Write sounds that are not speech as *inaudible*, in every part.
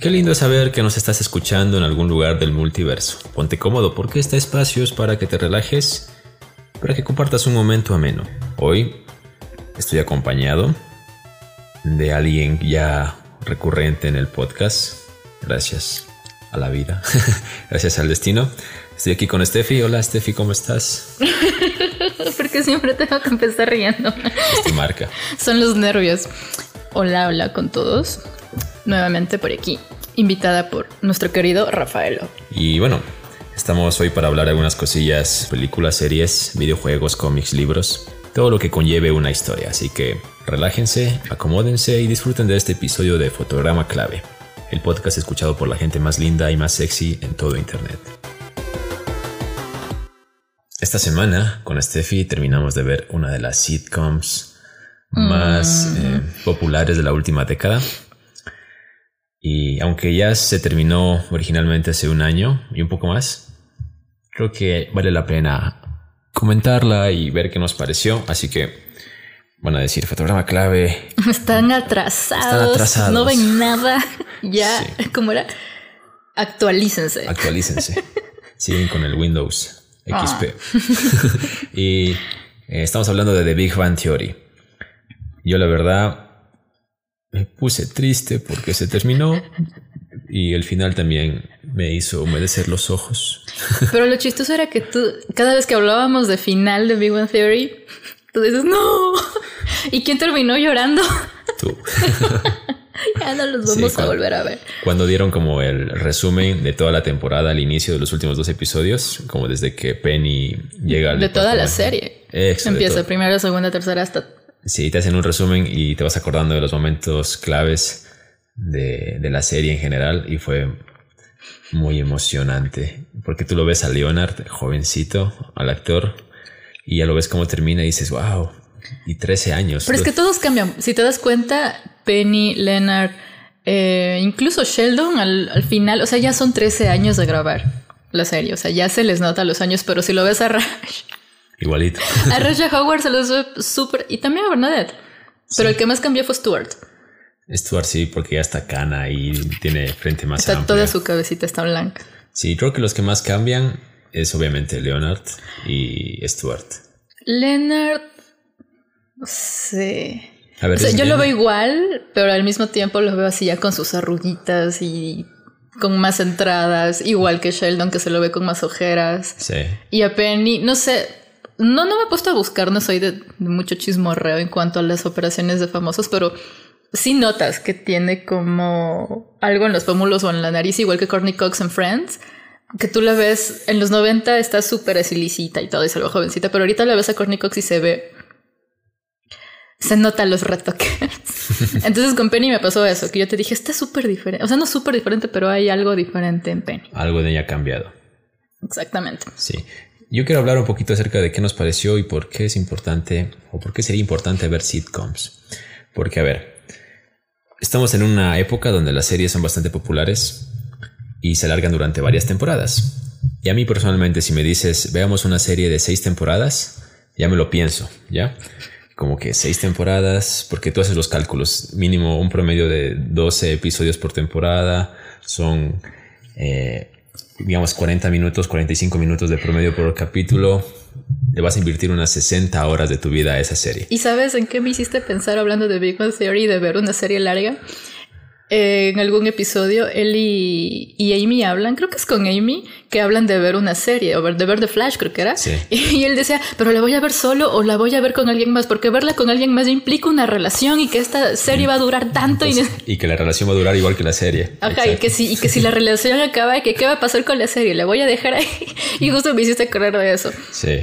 Qué lindo saber que nos estás escuchando en algún lugar del multiverso. Ponte cómodo porque este espacio es para que te relajes, para que compartas un momento ameno. Hoy estoy acompañado de alguien ya recurrente en el podcast. Gracias a la vida. *laughs* Gracias al destino. Estoy aquí con Steffi. Hola Steffi, ¿cómo estás? *laughs* Porque siempre tengo que empezar riendo. Es tu marca. Son los nervios. Hola, hola con todos. Nuevamente por aquí. Invitada por nuestro querido Rafaelo. Y bueno, estamos hoy para hablar de algunas cosillas, películas, series, videojuegos, cómics, libros, todo lo que conlleve una historia. Así que relájense, acomódense y disfruten de este episodio de Fotograma Clave, el podcast escuchado por la gente más linda y más sexy en todo Internet. Esta semana con Steffi terminamos de ver una de las sitcoms más eh, populares de la última década. Y aunque ya se terminó originalmente hace un año y un poco más, creo que vale la pena comentarla y ver qué nos pareció. Así que van a decir fotograma clave. *laughs* Están atrasados. Están atrasados. No ven nada. *laughs* Ya, ¿cómo era? Actualícense. Actualícense. *laughs* Siguen con el Windows XP. Ah. y eh, estamos hablando de The Big Bang Theory. Yo la verdad me puse triste porque se terminó y el final también me hizo humedecer los ojos. Pero lo chistoso era que tú, cada vez que hablábamos de final de Big Bang Theory, tú dices, no. ¿Y quién terminó llorando? Tú. *laughs* ya no los vamos a volver a ver. Cuando dieron como el resumen de toda la temporada al inicio de los últimos dos episodios, como desde que Penny llega al. De toda la serie. Empieza primera, segunda, tercera hasta. Sí, te hacen un resumen y te vas acordando de los momentos claves de, de la serie en general y fue muy emocionante porque tú lo ves a Leonard, jovencito, al actor, y ya lo ves cómo termina y dices, wow, y 13 años. Pero es que todos cambian. Si te das cuenta, Penny, Leonard, eh, incluso Sheldon al, final, o sea, ya son 13 años de grabar la serie, o sea, ya se les nota los años, pero si lo ves a Raj. *laughs* Igualito. A Raj Howard se los ve súper, y también a Bernadette. Pero el que más cambió fue Stuart. Stuart sí, porque ya está cana y tiene frente más está Toda su cabecita está blanca. Sí, creo que los que más cambian es obviamente Leonard y Stuart. Leonard Sí. yo lo veo igual, pero al mismo tiempo lo veo así ya con sus arruguitas y con más entradas, igual que Sheldon que se lo ve con más ojeras. Sí. Y a Penny, no sé, no, no me he puesto a buscar, no soy de, mucho chismorreo en cuanto a las operaciones de famosos, pero sí notas que tiene como algo en los pómulos o en la nariz, igual que Courtney Cox en Friends. Que tú la ves en los 90 está súper asilicita y todo, y se ve jovencita, pero ahorita la ves a Courtney Cox y se ve se notan los retoques. *laughs* Entonces con Penny me pasó eso, que yo te dije, está súper diferente. O sea, no súper diferente, pero hay algo diferente en Penny. Algo de ella ha cambiado. Exactamente. Sí. Yo quiero hablar un poquito acerca de qué nos pareció y por qué es importante o por qué sería importante ver sitcoms. Porque, a ver, estamos en una época donde las series son bastante populares y se alargan durante varias temporadas. Y a mí personalmente, si me dices, veamos una serie de seis temporadas, ya me lo pienso, ¿ya? como que seis temporadas, porque tú haces los cálculos, mínimo un promedio de 12 episodios por temporada, son, eh, digamos, 40 minutos, 45 minutos de promedio por capítulo, le vas a invertir unas 60 horas de tu vida a esa serie. ¿Y sabes en qué me hiciste pensar hablando de Big Bang Theory de ver una serie larga? En algún episodio, él y, Amy hablan, creo que es con Amy, que hablan de ver una serie, o de ver The Flash, creo que era. *laughs* Y, él decía, pero la voy a ver solo o la voy a ver con alguien más, porque verla con alguien más implica una relación y que esta serie va a durar tanto. y... *laughs* y, que la relación va a durar igual que la serie. Ajá, y que, si, y que si la relación acaba, que qué va a pasar con la serie, la voy a dejar ahí. *laughs* Y justo me hiciste correr de eso. Sí.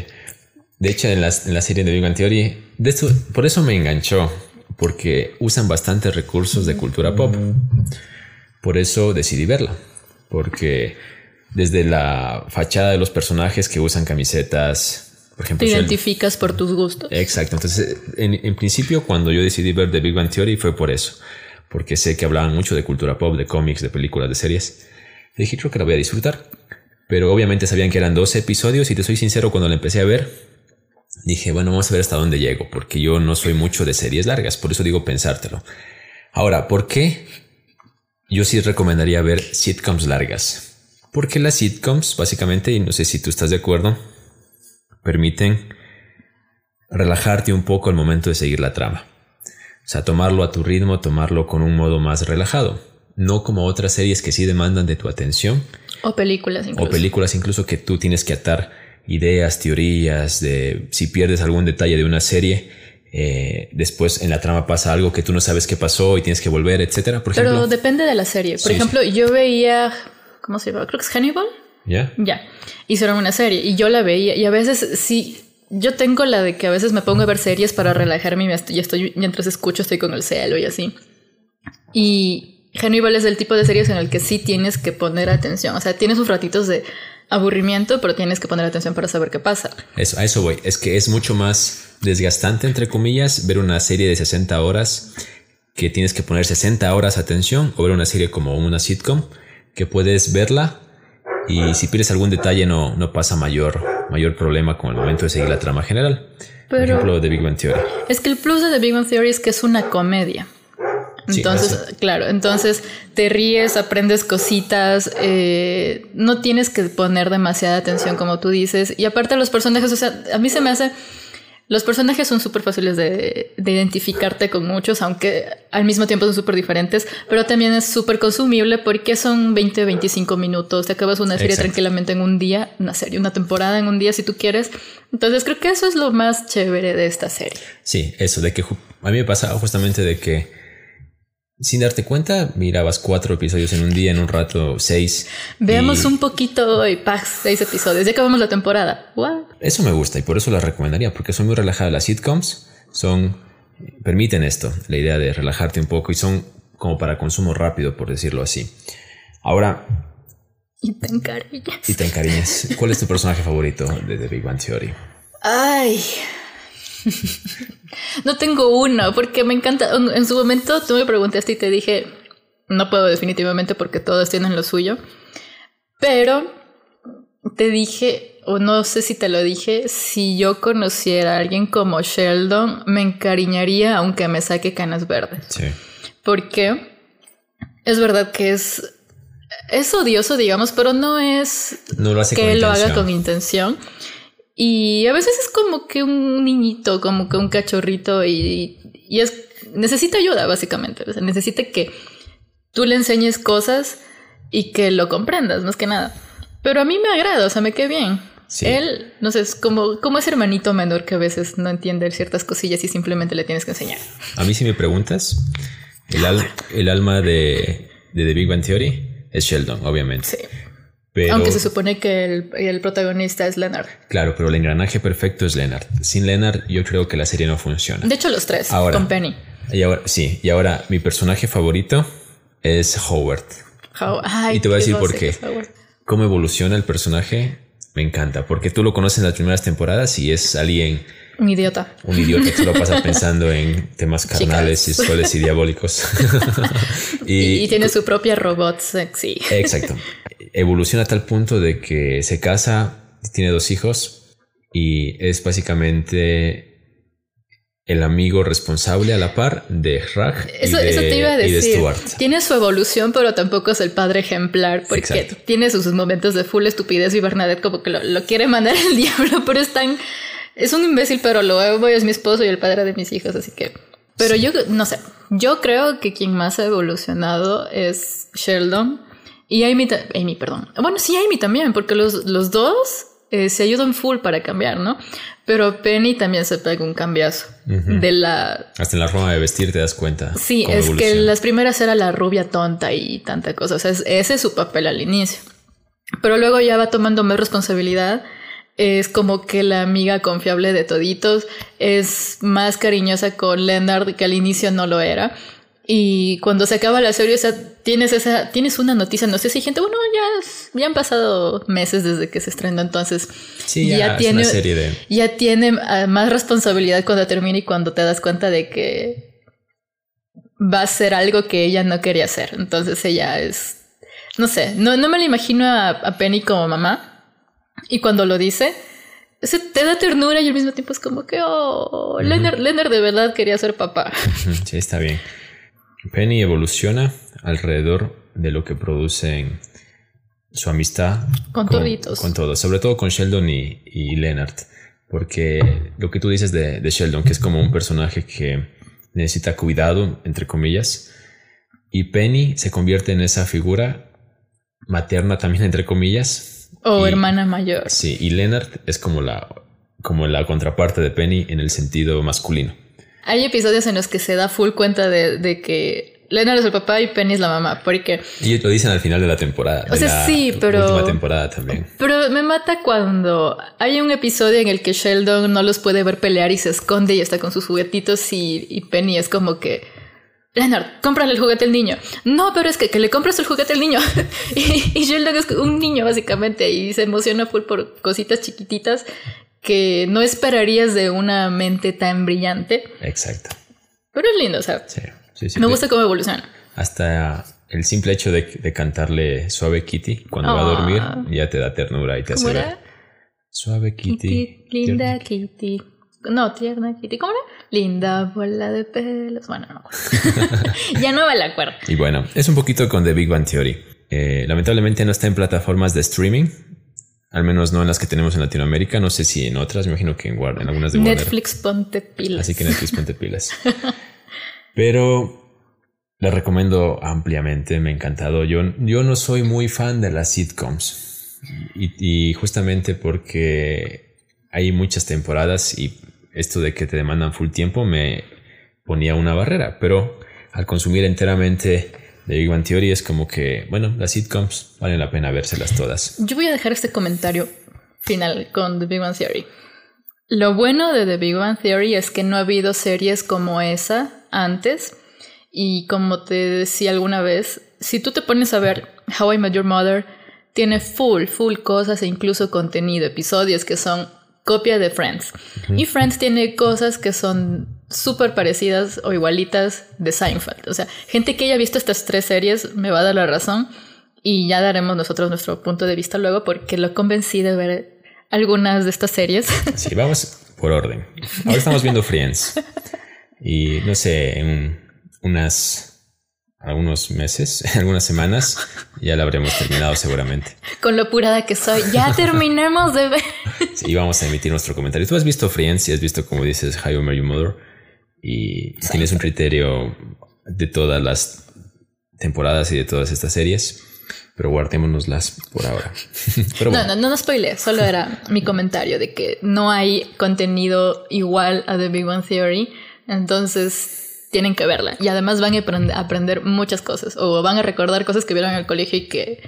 De hecho, en la, en la serie de Big Bang Theory, de por eso me enganchó porque usan bastantes recursos de cultura pop. Por eso decidí verla, porque desde la fachada de los personajes que usan camisetas, por ejemplo... Te identificas por tus gustos. Exacto, entonces en, principio cuando yo decidí ver The Big Bang Theory fue por eso, porque sé que hablaban mucho de cultura pop, de cómics, de películas, de series. dije, creo que la voy a disfrutar. Pero obviamente sabían que eran 12 episodios y te soy sincero, cuando la empecé a ver, dije, bueno, vamos a ver hasta dónde llego, porque yo no soy mucho de series largas, por eso digo pensártelo. Ahora, ¿por qué yo sí recomendaría ver sitcoms largas. Porque las sitcoms, básicamente, y no sé si tú estás de acuerdo, permiten relajarte un poco al momento de seguir la trama. O sea, tomarlo a tu ritmo, tomarlo con un modo más relajado. No como otras series que sí demandan de tu atención. O películas incluso. O películas incluso que tú tienes que atar ideas, teorías, de si pierdes algún detalle de una serie, eh, después en la trama pasa algo que tú no sabes qué pasó y tienes que volver, etcétera. Pero depende de la serie. Por ejemplo, yo veía, ¿cómo se llama? Creo que es Hannibal. ¿Ya? Ya. Hicieron una serie y yo la veía y a veces sí yo tengo la de que a veces me pongo a ver series para relajarme y estoy, mientras escucho estoy con el celo y así. Y Hannibal es el tipo de series en el que sí tienes que poner atención. O sea, tienes sus ratitos de aburrimiento, pero tienes que poner atención para saber qué pasa. Eso, a eso voy. Es que es mucho más desgastante, entre comillas, ver una serie de 60 horas que tienes que poner 60 horas atención o ver una serie como una sitcom que puedes verla y si pierdes algún detalle no, no pasa mayor, mayor problema con el momento de seguir la trama general. Por ejemplo, de Big Bang Theory. Es que el plus de The Big Bang Theory es que es una comedia. Entonces, claro, entonces te ríes, aprendes cositas, eh, no tienes que poner demasiada atención como tú dices. Y aparte los personajes, o sea, a mí se me hace los personajes son súper fáciles de, identificarte con muchos, aunque al mismo tiempo son súper diferentes, pero también es súper consumible porque son 20, 25 minutos. Te acabas una serie tranquilamente en un día, una serie, una temporada en un día si tú quieres. Entonces creo que eso es lo más chévere de esta serie. Sí, eso, de que a mí me pasa justamente de que sin darte cuenta, mirabas cuatro episodios en un día, en un rato seis. Veamos un poquito y pax, seis episodios. Ya acabamos la temporada. Eso me gusta y por eso las recomendaría, porque son muy relajadas las sitcoms. Son, permiten esto, la idea de relajarte un poco y son como para consumo rápido, por decirlo así. Ahora. Y te encariñas. Y te encariñas. ¿Cuál es tu personaje favorito de The Big Bang Theory? Ay. *laughs* no tengo uno, porque me encanta. En su momento tú me preguntaste y te dije, no puedo definitivamente porque todos tienen lo suyo. Pero te dije, o no sé si te lo dije, si yo conociera a alguien como Sheldon, me encariñaría aunque me saque canas verdes. Sí. Porque es verdad que es. Es odioso, digamos, pero no es no lo hace que lo haga con intención. Y a veces es como que un niñito, como que un cachorrito y, y es, necesita ayuda básicamente. O sea, necesita que tú le enseñes cosas y que lo comprendas, más que nada. Pero a mí me agrada, o sea, me queda bien. Él, no sé, es como, como ese hermanito menor que a veces no entiende ciertas cosillas y simplemente le tienes que enseñar. A mí si me preguntas, el, el alma de, de The Big Bang Theory es Sheldon, obviamente. Sí. Aunque se supone que el, protagonista es Leonard. Claro, pero el engranaje perfecto es Leonard. Sin Leonard, yo creo que la serie no funciona. De hecho, los tres, con Penny. Y ahora, sí, y ahora mi personaje favorito es Howard. y te voy a decir por qué. Cómo evoluciona el personaje me encanta, porque tú lo conoces en las primeras temporadas y es alguien un idiota. Un idiota que solo pasa pensando en temas *laughs* carnales, y soles y diabólicos. *laughs* y, tiene *laughs* su propia robot sexy. Exacto. Evoluciona a tal punto de que se casa, tiene dos hijos y es básicamente el amigo responsable a la par de Raj y, de, te iba a decir. Stuart. Tiene su evolución, pero tampoco es el padre ejemplar, porque tiene sus momentos de full estupidez y Bernadette como que lo, lo quiere mandar al *laughs* diablo, pero es tan es un imbécil, pero lo amo, es mi esposo y el padre de mis hijos, así que... Pero yo, no sé, yo creo que quien más ha evolucionado es Sheldon y Amy, Amy perdón. Bueno, sí, Amy también, porque los, los dos eh, se ayudan full para cambiar, ¿no? Pero Penny también se pega un cambiazo de la... Hasta en la forma de vestir te das cuenta. Sí, es que las primeras era la rubia tonta y tanta cosa. O sea, ese es su papel al inicio. Pero luego ya va tomando más responsabilidad es como que la amiga confiable de toditos, es más cariñosa con Leonard que al inicio no lo era. Y cuando se acaba la serie, o sea, tienes esa, tienes una noticia, no sé si gente, bueno, ya, ya han pasado meses desde que se estrenó, entonces ya, tiene, ya tiene ah, más responsabilidad cuando termina y cuando te das cuenta de que va a ser algo que ella no quería hacer. Entonces ella es, no sé, no, no me la imagino a Penny como mamá, y cuando lo dice, se te da ternura y al mismo tiempo es como que, oh, Leonard, de verdad quería ser papá. Sí, está bien. Penny evoluciona alrededor de lo que producen su amistad con, toditos. Con todos, sobre todo con Sheldon y, y Leonard. Porque lo que tú dices de, de, Sheldon, que es como un personaje que necesita cuidado, entre comillas, y Penny se convierte en esa figura materna también, entre comillas. O hermana mayor. Sí, y Leonard es como la, como la contraparte de Penny en el sentido masculino. Hay episodios en los que se da full cuenta de, de que Leonard es el papá y Penny es la mamá, porque... Y lo dicen al final de la temporada. O sea, sí, pero... Última temporada también. Pero me mata cuando hay un episodio en el que Sheldon no los puede ver pelear y se esconde y está con sus juguetitos y, y Penny es como que... Leonard, cómprale el juguete al niño. No, pero es que, que le compres el juguete al niño. *laughs* y, y Sheldon es un niño básicamente y se emociona full por cositas chiquititas que no esperarías de una mente tan brillante. Exacto. Pero es lindo, o sea. Sí, sí, sí. Me gusta cómo evoluciona. Hasta el simple hecho de, de cantarle Suave Kitty cuando va a dormir ya te da ternura y te hace ver. Suave Kitty. Kitty linda Kitty. No, tierna Kitty. ¿Cómo era? Linda bola de pelos. Bueno, no. *laughs* ya no me la acuerdo. Y bueno, es un poquito con The Big Bang Theory. Eh, lamentablemente no está en plataformas de streaming. Al menos no en las que tenemos en Latinoamérica. No sé si en otras. Me imagino que en, Warner, en algunas de Warner. Netflix ponte pilas. Así que Netflix ponte pilas. *laughs* Pero la recomiendo ampliamente. Me ha encantado. Yo, yo no soy muy fan de las sitcoms. Y, y justamente porque hay muchas temporadas y esto de que te demandan full tiempo me ponía una barrera. Pero al consumir enteramente de Big Bang Theory es como que, bueno, las sitcoms valen la pena vérselas todas. Yo voy a dejar este comentario final con The Big Bang Theory. Lo bueno de The Big Bang Theory es que no ha habido series como esa antes. Y como te decía alguna vez, si tú te pones a ver How I Met Your Mother, tiene full, full cosas e incluso contenido, episodios que son copia de Friends. Y Friends tiene cosas que son súper parecidas o igualitas de Seinfeld. O sea, gente que haya visto estas tres series me va a dar la razón y ya daremos nosotros nuestro punto de vista luego porque lo convencí de ver algunas de estas series. *laughs* Sí, vamos por orden. Ahora estamos viendo Friends y no sé, en unas algunos meses, *laughs* algunas semanas, ya la habremos terminado seguramente. Con lo apurada que soy, ya *laughs* terminemos de ver. Sí, vamos a emitir nuestro comentario. Tú has visto Friends y has visto, como dices, How I Met Your Mother y sí. tienes un criterio de todas las temporadas y de todas estas series, pero guardémonoslas por ahora. *laughs* pero bueno. No, no, no, no spoilé, solo era mi comentario de que no hay contenido igual a The Big Bang Theory, entonces tienen que verla y además van a aprender muchas cosas o van a recordar cosas que vieron en el colegio y que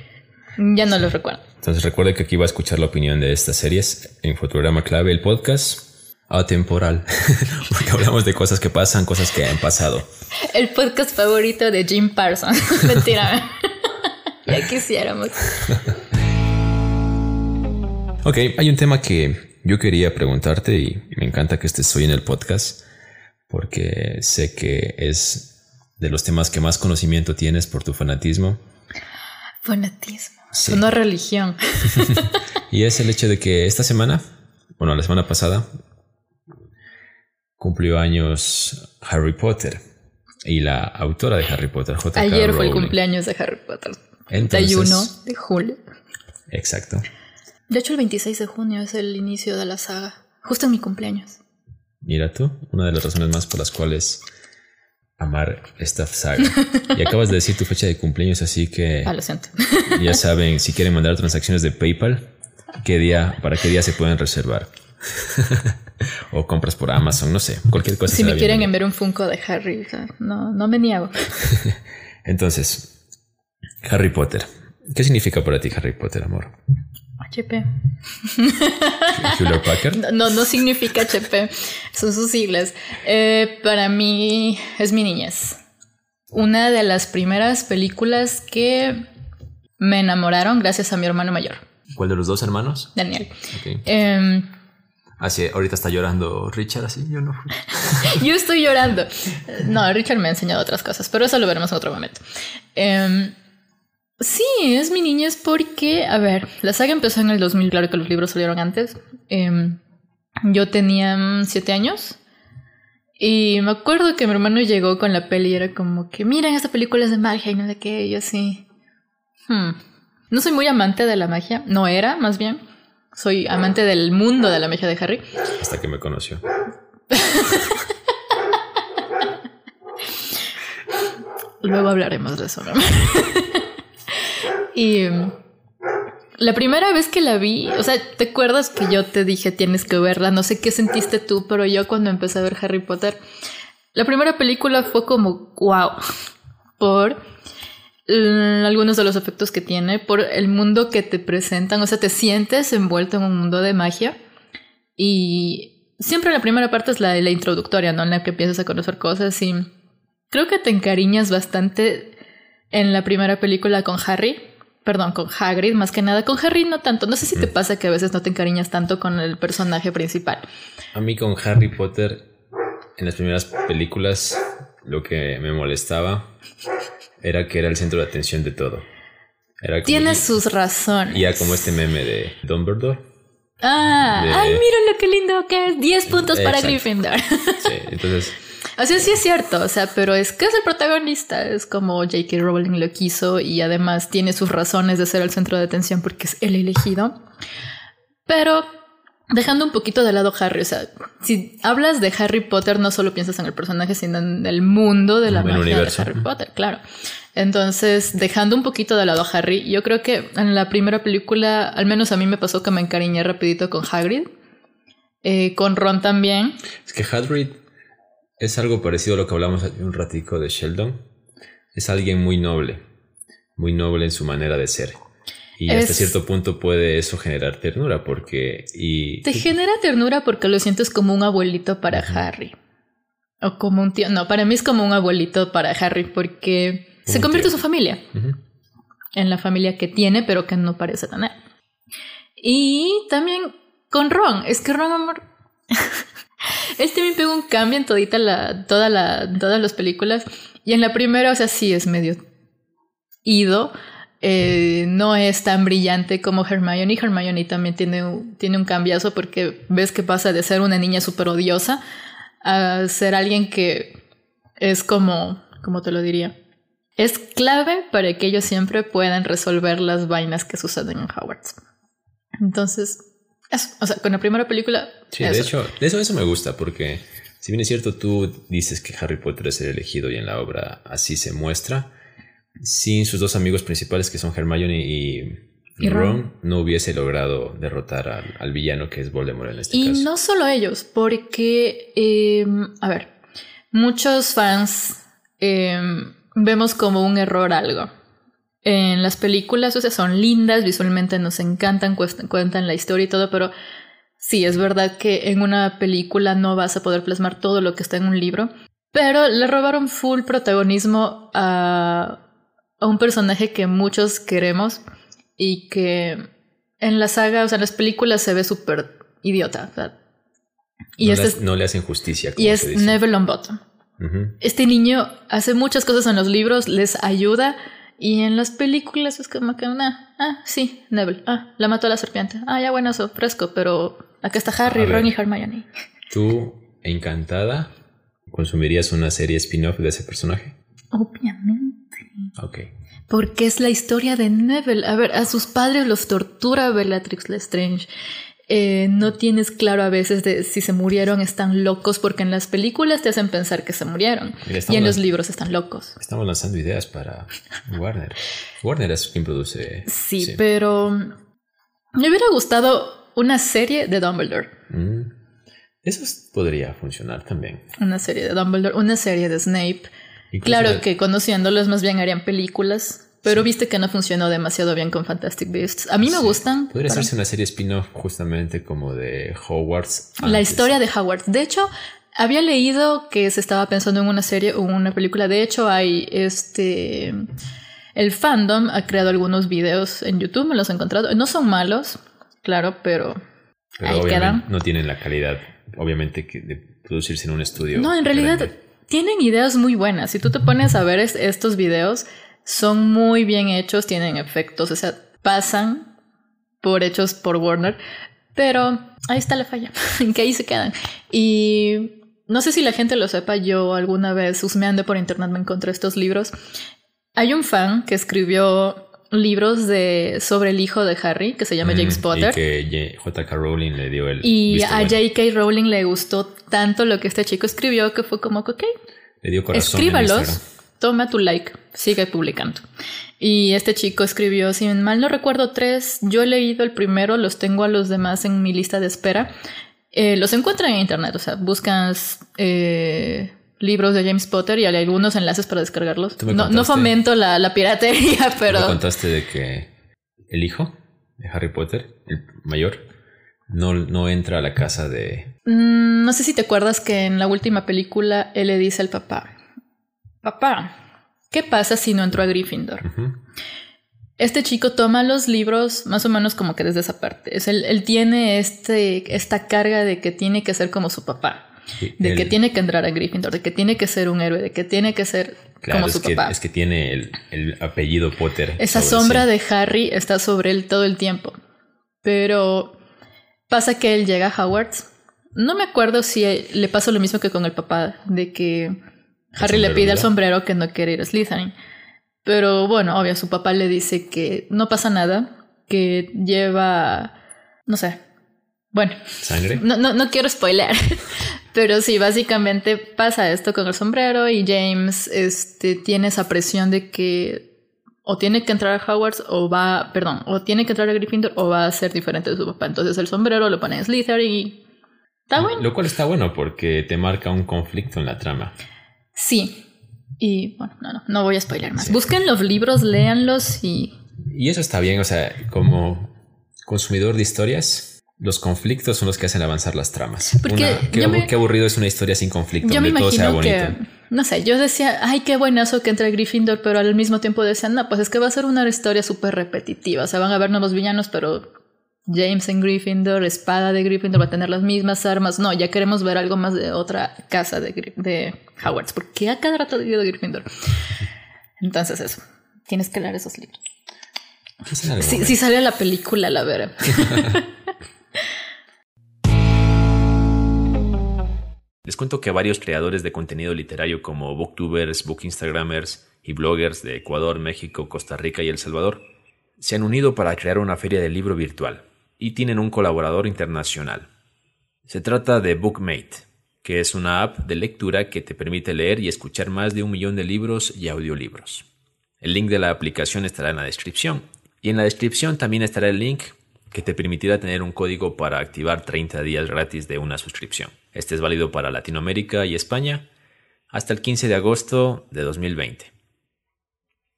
ya no los recuerdan. Entonces recuerde que aquí va a escuchar la opinión de estas series en Fotograma Clave, el podcast atemporal, *laughs* porque hablamos de cosas que pasan, cosas que han pasado. El podcast favorito de Jim Parsons. *laughs* Mentira. *laughs* ya quisiéramos. ok, hay un tema que yo quería preguntarte y me encanta que estés hoy en el podcast, porque sé que es de los temas que más conocimiento tienes por tu fanatismo. Fanatismo. Sí. Una religión. y es el hecho de que esta semana, bueno, la semana pasada, cumplió años Harry Potter y la autora de Harry Potter, J. Ayer fue el cumpleaños de Harry Potter. Entonces, 31 de julio. Exacto. De hecho, el 26 de junio es el inicio de la saga. Justo en mi cumpleaños. Mira tú, una de las razones más por las cuales amar esta saga. *laughs* Y acabas de decir tu fecha de cumpleaños, así que... Ah, lo siento. *laughs* Ya saben, si quieren mandar transacciones de PayPal, qué día, para qué día se pueden reservar. *laughs* *laughs* o compras por Amazon, no sé, cualquier cosa. Si me quieren enviar un Funko de Harry, o sea, no, no me niego. *laughs* Entonces, Harry Potter. ¿Qué significa para ti Harry Potter, amor? HP. *laughs* Packard. No, no significa HP, son sus siglas. Eh, para mí es mi niñez. Una de las primeras películas que me enamoraron gracias a mi hermano mayor. ¿Cuál de los dos hermanos? Daniel. Okay. Eh, Así, ahorita está llorando Richard, así, yo no fui. *laughs* yo estoy llorando. No, Richard me ha enseñado otras cosas, pero eso lo veremos en otro momento. Eh, sí, es mi niñez porque, a ver, la saga empezó en el 2000, claro que los libros salieron antes. Eh, yo tenía siete años y me acuerdo que mi hermano llegó con la peli y era como que, miren, esta película es de magia y no sé qué, y yo así, Hmm. No soy muy amante de la magia, no era, más bien. Soy amante del mundo de la magia de Harry. Hasta que me conoció. Luego hablaremos de eso. y la primera vez que la vi, o sea, ¿te acuerdas que yo te dije tienes que verla? No sé qué sentiste tú, pero yo cuando empecé a ver Harry Potter, la primera película fue como wow por algunos de los efectos que tiene, por el mundo que te presentan, o sea, te sientes envuelto en un mundo de magia y siempre la primera parte es la, la introductoria, ¿no? En la que empiezas a conocer cosas y creo que te encariñas bastante en la primera película con Harry, perdón, con Hagrid más que nada, con Harry no tanto, no sé si te mm. pasa que a veces no te encariñas tanto con el personaje principal. A mí con Harry Potter en las primeras películas lo que me molestaba era que era el centro de atención de todo. Era Tiene sus razones. Y ya como este meme de Dumbledore. Ah, ay, miren lo que lindo que es. 10 puntos para Gryffindor. *laughs* Sí, entonces. O sea, sí es cierto, o sea, pero es que es el protagonista, es como J.K. Rowling lo quiso y además tiene sus razones de ser el centro de atención porque es el elegido. Pero dejando un poquito de lado Harry, o sea, si hablas de Harry Potter, no solo piensas en el personaje, sino en el mundo de la magia de Harry Potter, claro. Entonces, dejando un poquito de lado a Harry, yo creo que en la primera película, al menos a mí me pasó que me encariñé rapidito con Hagrid. Eh, con Ron también. Es que Hagrid es algo parecido a lo que hablamos un ratico de Sheldon. Es alguien muy noble, muy noble en su manera de ser. Y hasta cierto punto puede eso generar ternura porque... Y, te genera ternura porque lo sientes como un abuelito para Harry. O como un tío. No, para mí es como un abuelito para Harry porque se convierte en su familia. En la familia que tiene pero que no parece tener. Y también con Ron. Es que Ron, amor... *laughs* este me pegó un cambio en todita la, toda la, todas las películas. Y en la primera, o sea, sí es medio ido eh, no es tan brillante como Hermione. Hermione también tiene, tiene un cambiazo porque ves que pasa de ser una niña súper odiosa a ser alguien que es como, como te lo diría, es clave para que ellos siempre puedan resolver las vainas que suceden en Hogwarts. Entonces, eso, o sea, con la primera película. Sí, de hecho, de eso, eso me gusta porque si bien es cierto, tú dices que Harry Potter es el elegido y en la obra así se muestra sin sus dos amigos principales que son Hermione y, Ron, no hubiese logrado derrotar al, villano que es Voldemort en este y caso. Y no solo ellos, porque, em, a ver, muchos fans em, vemos como un error algo. En las películas, o sea, son lindas, visualmente nos encantan, cuentan la historia y todo, pero sí, es verdad que en una película no vas a poder plasmar todo lo que está en un libro. Pero le robaron full protagonismo a a un personaje que muchos queremos y que en la saga, o sea, en las películas se ve súper idiota. Y no, este le, no, le, hacen justicia. y es Neville Longbottom. Este niño hace muchas cosas en los libros, les ayuda y en las películas es como que, una ah, sí, Neville, ah, la mató a la serpiente. Ah, ya bueno, eso, fresco, pero acá está Harry, Ron y Hermione. ¿Tú, encantada, consumirías una serie spin-off de ese personaje? Obviamente. Ok. Porque es la historia de Neville. A ver, a sus padres los tortura Bellatrix Lestrange. Eh, no tienes claro a veces de si se murieron, están locos, porque en las películas te hacen pensar que se murieron. y en los libros están locos. Estamos lanzando ideas para Warner. Warner es quien produce. Sí, pero me hubiera gustado una serie de Dumbledore. Mm. Eso podría funcionar también. Una serie de Dumbledore, una serie de Snape claro que conociéndolos más bien harían películas. Pero viste que no funcionó demasiado bien con Fantastic Beasts. A mí me gustan. Podría hacerse una serie spin-off justamente como de Hogwarts. La historia de Hogwarts. De hecho, había leído que se estaba pensando en una serie o una película. De hecho, hay este. El fandom ha creado algunos videos en YouTube, me los he encontrado. No son malos, claro, pero, ahí quedan. No tienen la calidad, obviamente, de producirse en un estudio. No, en realidad tienen ideas muy buenas. Si tú te pones a ver estos videos, son muy bien hechos, tienen efectos, o sea, pasan por hechos por Warner, pero ahí está la falla, *laughs* que ahí se quedan. Y no sé si la gente lo sepa, yo alguna vez husmeando por internet me encontré estos libros. Hay un fan que escribió libros de sobre el hijo de Harry que se llama James Mm, Potter. Y que J.K. Rowling le dio el. Y a bueno. J.K. Rowling le gustó tanto lo que este chico escribió que fue como ok, Le dio corazón. en escríbalos, toma tu like, sigue publicando. Y este chico escribió, si mal no recuerdo, tres. Yo he leído el primero, los tengo a los demás en mi lista de espera. Eh, los encuentran en internet, o sea, buscas eh, libros de James Potter y hay algunos enlaces para descargarlos. Tú No, fomento la, la piratería, *laughs* Me pero contaste de que el hijo de Harry Potter, el mayor, no, no entra a la casa de. Mm, no sé si te acuerdas que en la última película él le dice al papá, papá, ¿qué pasa si no entro a Gryffindor? Este chico toma los libros más o menos como que desde esa parte. Es él, él tiene este, esta carga de que tiene que ser como su papá, De que tiene que entrar a Gryffindor, de que tiene que ser un héroe, de que tiene que ser Claro, como es su que, papá. es que tiene el, el apellido Potter. Esa sombra sí. de Harry está sobre él todo el tiempo. Pero pasa que él llega a Hogwarts. No me acuerdo si le pasa lo mismo que con el papá, de que Harry le pide ¿verdad? sombrero que no quiere ir a Slytherin. Pero bueno, obvio, su papá le dice que no pasa nada, que lleva, no sé, bueno, ¿Sangre? no, no, no quiero spoiler, *laughs* pero sí, básicamente pasa esto con el sombrero y James este, tiene esa presión de que o tiene que entrar a Hogwarts o va, perdón, o tiene que entrar a Gryffindor o va a ser diferente de su papá. Entonces el sombrero lo pone en Slytherin y está bueno. Lo cual está bueno porque te marca un conflicto en la trama. Sí. Y bueno, no, no, no voy a spoiler más. Sí. Busquen los libros, léanlos y Y eso está bien, o sea, como consumidor de historias, los conflictos son los que hacen avanzar las tramas. Porque Una- qué, me- aburrido es una historia sin conflicto, Yo me donde todo sea bonito. que, no sé, yo decía, ay, qué buenazo que entre Gryffindor, pero al mismo tiempo decía, no, pues es que va a ser una historia súper repetitiva. O sea, van a haber nuevos villanos, pero James en Gryffindor, espada de Gryffindor, va a tener las mismas armas. No, ya queremos ver algo más de otra casa de, de Hogwarts. ¿Por qué a cada rato digo de Gryffindor? Entonces eso, tienes que leer esos libros. Si, momento. si sale la película, la veré. *laughs* Les cuento que varios creadores de contenido literario como booktubers, book instagramers y bloggers de Ecuador, México, Costa Rica y El Salvador se han unido para crear una feria de libro virtual y tienen un colaborador internacional. Se trata de Bookmate, que es una app de lectura que te permite leer y escuchar más de un millón de libros y audiolibros. El link de la aplicación estará en la descripción y en la descripción también estará el link que te permitirá tener un código para activar 30 días gratis de una suscripción. Este es válido para Latinoamérica y España hasta el 15 de agosto de 2020.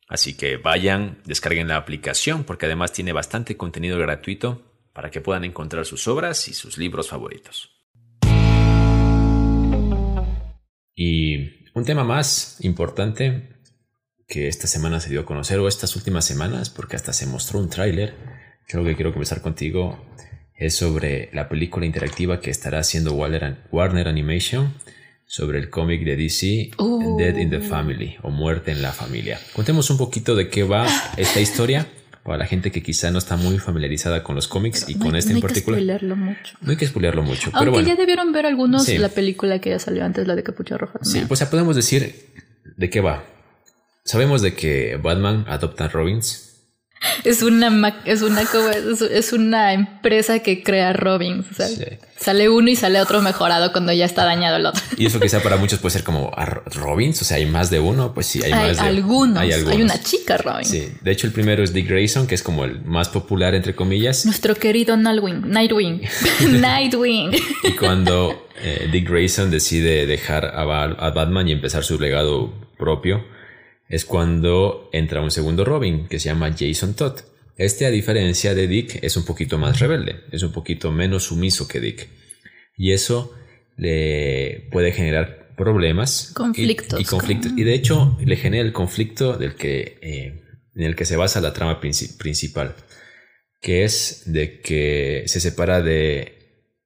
Así que vayan, descarguen la aplicación porque además tiene bastante contenido gratuito para que puedan encontrar sus obras y sus libros favoritos. Y un tema más importante que esta semana se dio a conocer, o estas últimas semanas, porque hasta se mostró un tráiler, creo que quiero conversar contigo, es sobre la película interactiva que estará haciendo Warner, Warner Animation sobre el cómic de DC, Uh. Dead in the Family, o Muerte en la Familia. Contemos un poquito de qué va esta historia para la gente que quizá no está muy familiarizada con los cómics y No con hay- este no en hay que particular. spoilearlo mucho. No hay que spoilearlo mucho, Aunque pero bueno. ya debieron ver algunos Sí. la película que ya salió antes, la de Capucha Roja. Sí, pues ya podemos decir de qué va. Sabemos de que Batman adopta a Robins. *laughs* Es una es una como- es, una empresa que crea Robin. Sí. sale uno y sale otro mejorado cuando ya está dañado el otro. Y eso quizá para muchos puede ser como ¿a Ro- Robins, o sea, hay más de uno, pues sí, hay, Hay, más de algunos, hay algunos. una chica Robin. Sí, de hecho el primero es Dick Grayson, que es como el más popular entre comillas. Nuestro querido Nightwing. Nightwing. *laughs* Nightwing. Y cuando eh, Dick Grayson decide dejar a, Ba- a Batman y empezar su legado propio, es cuando entra un segundo Robin, que se llama Jason Todd. Este, a diferencia de Dick, es un poquito más rebelde, es un poquito menos sumiso que Dick. Y eso le puede generar problemas. Conflictos. Y, conflictos. Y de hecho, le genera el conflicto del que, eh, en el que se basa la trama princi- principal, que es de que se separa de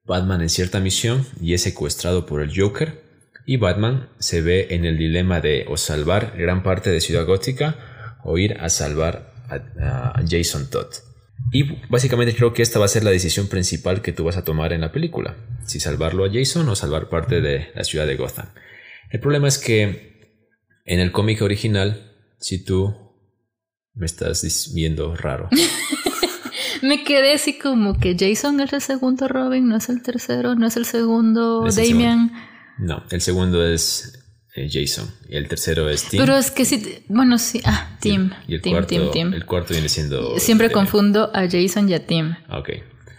Batman en cierta misión y es secuestrado por el Joker. Y Batman se ve en el dilema de o salvar gran parte de Ciudad Gótica o ir a salvar a, a Jason Todd. Y básicamente creo que esta va a ser la decisión principal que tú vas a tomar en la película. Si salvarlo a Jason o salvar parte de la ciudad de Gotham. El problema es que en el cómic original, si tú Me estás viendo raro. *laughs* Me quedé así como que Jason es el segundo Robin, no es el tercero, no es el segundo Es el Damian. No, el segundo es eh, Jason y el tercero es Tim. Pero es que sí, bueno, sí, ah, Tim, y el Tim, cuarto, Tim, Tim. El cuarto viene siendo. Siempre confundo a Jason y a Tim. Ah, Ok.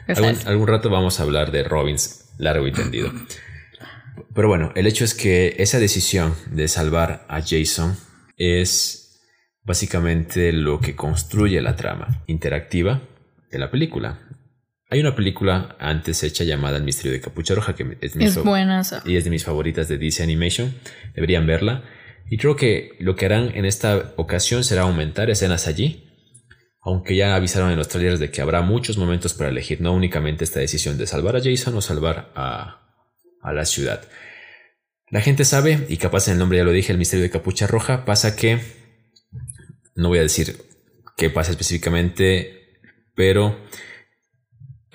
Algún, algún rato vamos a hablar de Robins largo y tendido. Pero bueno, el hecho es que esa decisión de salvar a Jason es básicamente lo que construye la trama interactiva de la película. Hay una película antes hecha llamada El misterio de Capucha Roja que es mi Es buena y es de mis favoritas de DC Animation. Deberían verla. Y creo que lo que harán en esta ocasión será aumentar escenas allí. Aunque ya avisaron en los trailers de que habrá muchos momentos para elegir, no únicamente esta decisión de salvar a Jason o salvar a, a la ciudad. La gente sabe, y capaz en el nombre ya lo dije, el misterio de capucha roja, pasa que, no voy a decir qué pasa específicamente, pero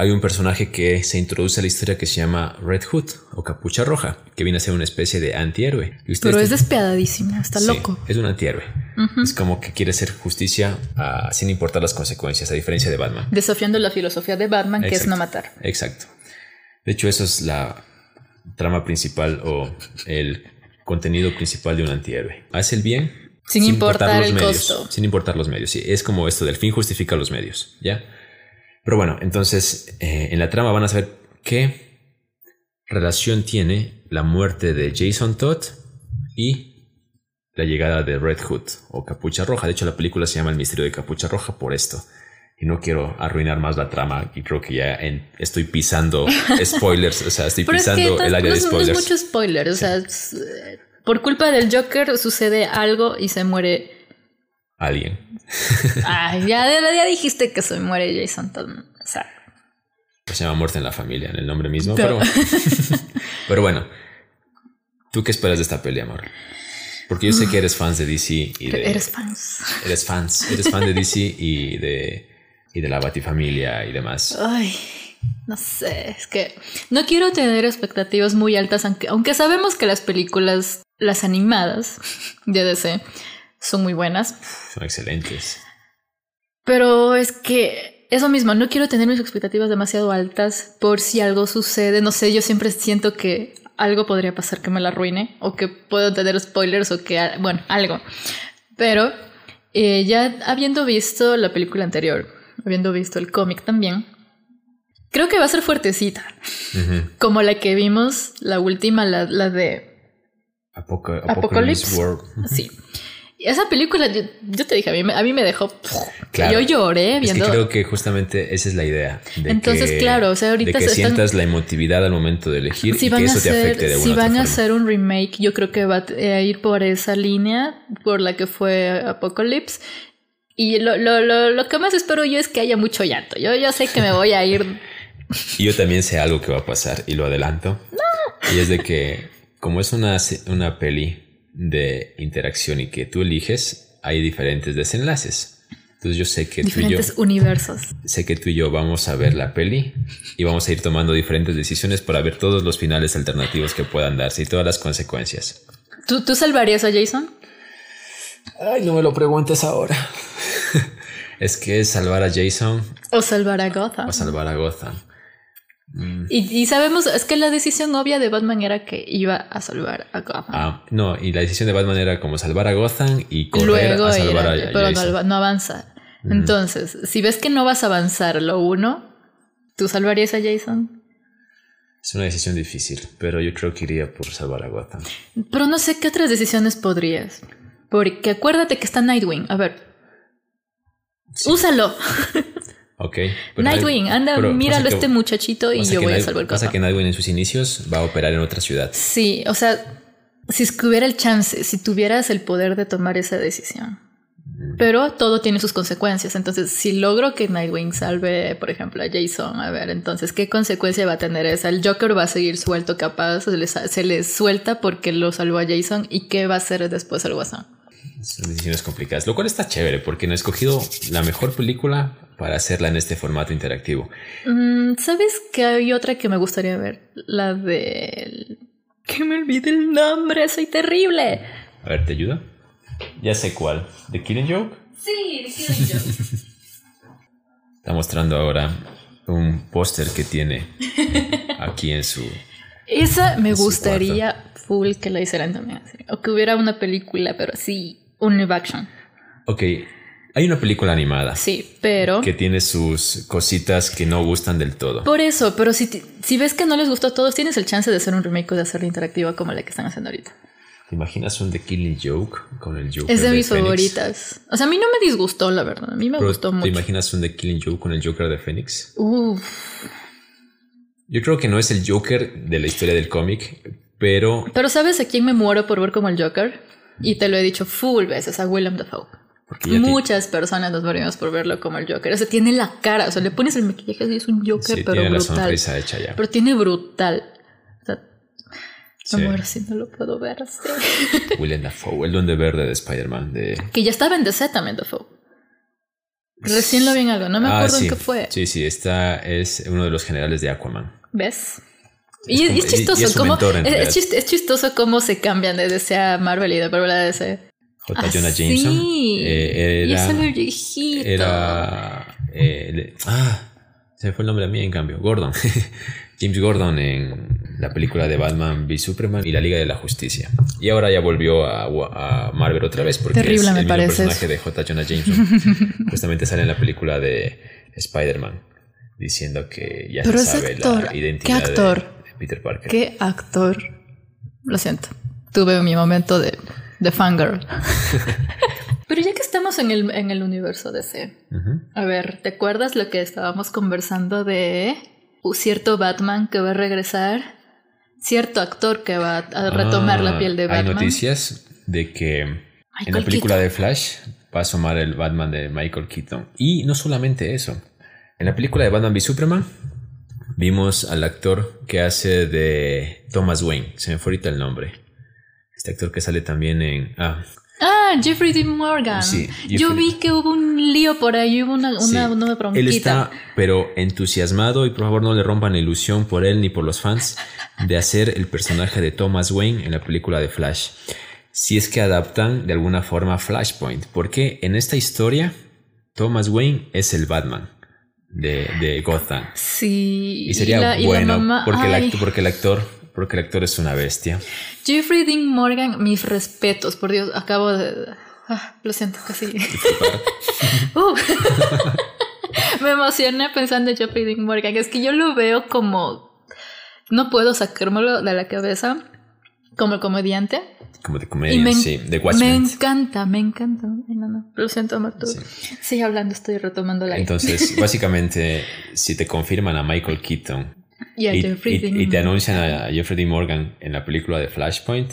hay un personaje que se introduce a la historia que se llama Red Hood o Capucha Roja, que viene a ser una especie de antihéroe. Y Pero es despiadadísimo, está Sí, loco. Es un antihéroe. Es como que quiere hacer justicia ah, sin importar las consecuencias, a diferencia de Batman. Desafiando la filosofía de Batman, que es no matar. Exacto. De hecho, eso es la trama principal o el contenido principal de un antihéroe. Hace el bien Sin importar el medios. costo. Sin importar los medios. Sí, es como esto del fin justifica los medios. ¿Ya? Pero bueno, entonces eh, en la trama van a saber qué relación tiene la muerte de Jason Todd y la llegada de Red Hood o Capucha Roja. De hecho, la película se llama El misterio de Capucha Roja por esto. Y no quiero arruinar más la trama y creo que ya en- estoy pisando *laughs* spoilers, o sea, estoy Pero es que pisando el área de es, no es spoilers. mucho spoiler. O sea, es, eh, por culpa del Joker sucede algo y se muere. Alguien. Ay, ya, ya dijiste que se muere Jason Todd. O sea, Se llama Muerte en la Familia, en el nombre mismo, Pero- pero... *laughs* pero bueno, ¿tú qué esperas de esta peli, amor? Porque yo sé que eres fans de DC y de... eres fans. Eres fans, eres fan de DC y de, y de la Batifamilia y demás. Ay, no sé, es que no quiero tener expectativas muy altas, aunque, aunque sabemos que las películas, las animadas de DC, son muy buenas. Son excelentes. Pero es que eso mismo, no quiero tener mis expectativas demasiado altas por si algo sucede. No sé, yo siempre siento que algo podría pasar que me la arruine o que puedo tener spoilers o que, bueno, algo. Pero eh, ya habiendo visto la película anterior, habiendo visto el cómic también, creo que va a ser fuertecita. Como la que vimos, la última, la, la de... Apoca- Apocalypse. World. Sí. Esa película, yo, yo te dije, a mí, me- a mí me dejó... Claro. Yo lloré Es que viendo... creo que justamente esa es la idea. de Entonces, que- claro, o sea, ahorita de que se están- sientas la emotividad al momento de elegir si y van que a eso te afecte de si van a hacer un remake, yo creo que va a ir por esa línea por la que fue Apocalypse. Y lo, lo, lo, lo que más espero yo es que haya mucho llanto. Yo, yo sé que me voy a ir. *laughs* Y yo también sé algo que va a pasar y lo adelanto. Y es de que, como es una, una peli de interacción y que tú eliges, hay diferentes desenlaces. Entonces yo sé que tú y yo, diferentes universos. sé que tú y yo vamos a ver la peli y vamos a ir tomando diferentes decisiones para ver todos los finales alternativos que puedan darse y todas las consecuencias. ¿Tú, ¿Tú salvarías a Jason? Ay, no me lo preguntes ahora. *laughs* es que es salvar a Jason ¿O salvar a Gotham? o salvar a Gotham. Y, y sabemos, es que la decisión obvia de Batman era que iba a salvar a Gotham. Ah, no, y la decisión de Batman era como salvar a Gotham y correr Luego a salvar a pero Jason. no, no avanzar. Entonces, si ves que no vas a avanzar lo uno, ¿tú salvarías a Jason? Es una decisión difícil, pero yo creo que iría por salvar a Gotham. Pero no sé qué otras decisiones podrías. Porque acuérdate que está Nightwing. A ver, úsalo. *laughs* Ok. Nightwing, Night- anda, pero míralo a pasa que- este muchachito y pasa yo voy a salvar Pasa Gotham. que Nightwing en sus inicios va a operar en otra ciudad. Sí, o sea, si hubiera el chance, si tuvieras el poder de tomar esa decisión. Pero todo tiene sus consecuencias. Entonces, si logro que Nightwing salve, por ejemplo, a Jason, a ver, entonces, ¿qué consecuencia va a tener esa? El Joker va a seguir suelto, capaz, se le, se le suelta porque lo salvó a Jason. ¿Y qué va a hacer después el Guasón? Son decisiones complicadas, lo cual está chévere porque no he escogido la mejor película para hacerla en este formato interactivo. Mm, ¿Sabes que hay otra que me gustaría ver? La de... Que me olvide el nombre, soy terrible. A ver, ¿te ayuda? Ya sé cuál. ¿The Killing Joke? Sí, The Killing Joke. *laughs* Está mostrando ahora un póster que tiene *laughs* aquí en su... Esa me gustaría que la hicieran también así. O que hubiera una película, pero así, un live action. Ok, hay una película animada Sí, pero... que tiene sus cositas que no gustan del todo. Por eso, pero si, si ves que no les gustó a todos, tienes el chance de hacer un remake o de hacerla interactiva como la que están haciendo ahorita. ¿Te imaginas un The Killing Joke con el Joker Es de mis Phoenix? favoritas. O sea, a mí no me disgustó, la verdad. A mí me Pero, gustó ¿Te mucho. imaginas un The Killing Joke con el Joker de Phoenix? Uf, Yo creo que no es el Joker de la historia del cómic, pero Pero ¿sabes a quién me muero por ver como el Joker? Y te lo he dicho full veces, a Willem Dafoe. te- Muchas personas nos morimos por verlo como el Joker. O sea, tiene la cara, o sea, le pones el maquillaje y es un Joker, sí, pero tiene la brutal. sonrisa hecha ya. Pero tiene brutal. O sea, Sí. me muero si no lo puedo ver. *laughs* Willem Dafoe, el Duende Verde de Spider-Man. De... que ya estaba en DC también, Dafoe. Recién lo vi en algo, no me Ah, acuerdo sí. en qué fue. Sí, sí, esta es uno de los generales de Aquaman. ¿Ves? Es Y es, y es y- y chistoso es cómo es, chist- es chistoso cómo se cambian de DC a Marvel y de Marvel a DC. J. Ah, Jonah sí. Jameson. eh, y es era, el viejito. era eh, le- ah, se me fue el nombre a mí, en cambio. Gordon. *laughs* James Gordon en la película de Batman v Superman y la Liga de la Justicia. Y ahora ya volvió a, a Marvel otra vez porque Terrible, es me el mismo parece personaje de J. Jonah Jameson. *laughs* Justamente sale en la película de Spider-Man diciendo que ya Pero se sabe actor, la ¿qué identidad de- actor? de Peter Parker. Qué actor. Lo siento. Tuve mi momento de, de fangirl. *laughs* Pero ya que estamos en el, en el universo DC, Ujú. a ver, ¿te acuerdas lo que estábamos conversando de un cierto Batman que va a regresar? Cierto actor que va a retomar Ah, la piel de Batman. Hay noticias de que en la película Keaton. de Flash va a asomar el Batman de Michael Keaton. Y no solamente eso. En la película de Batman v Superman vimos al actor que hace de Thomas Wayne. Se me fue ahorita el nombre. Este actor que sale también en... Ah, Ah, Jeffrey Dean Morgan. Sí, Yo vi que hubo un lío por ahí, hubo una, una, sí. bronquita. Él está, pero entusiasmado y por favor no le rompan la ilusión por él ni por los fans de hacer el personaje de Thomas Wayne en la película de Flash. Si es que adaptan de alguna forma Flashpoint, porque en esta historia Thomas Wayne es el Batman de, de Gotham. Sí. Y sería la- y la bueno mamá- porque, el ay. act- porque el actor porque el actor es una bestia. Jeffrey Dean Morgan, mis respetos, por Dios, acabo de... ah, lo siento, casi... *laughs* Uh. *laughs* Me emocioné pensando en Jeffrey Dean Morgan. Es que yo lo veo como... No puedo sacármelo de la cabeza como el comediante. Como de comedia, me, sí, de me Watchmen. encanta, me encanta. No, no, Lo siento, Martu. Sí. Sigue hablando, estoy retomando la Entonces, *laughs* básicamente, si te confirman a Michael Keaton Y a y, Jeffrey y- y te anuncian a Jeffrey Dean Morgan en la película de Flashpoint,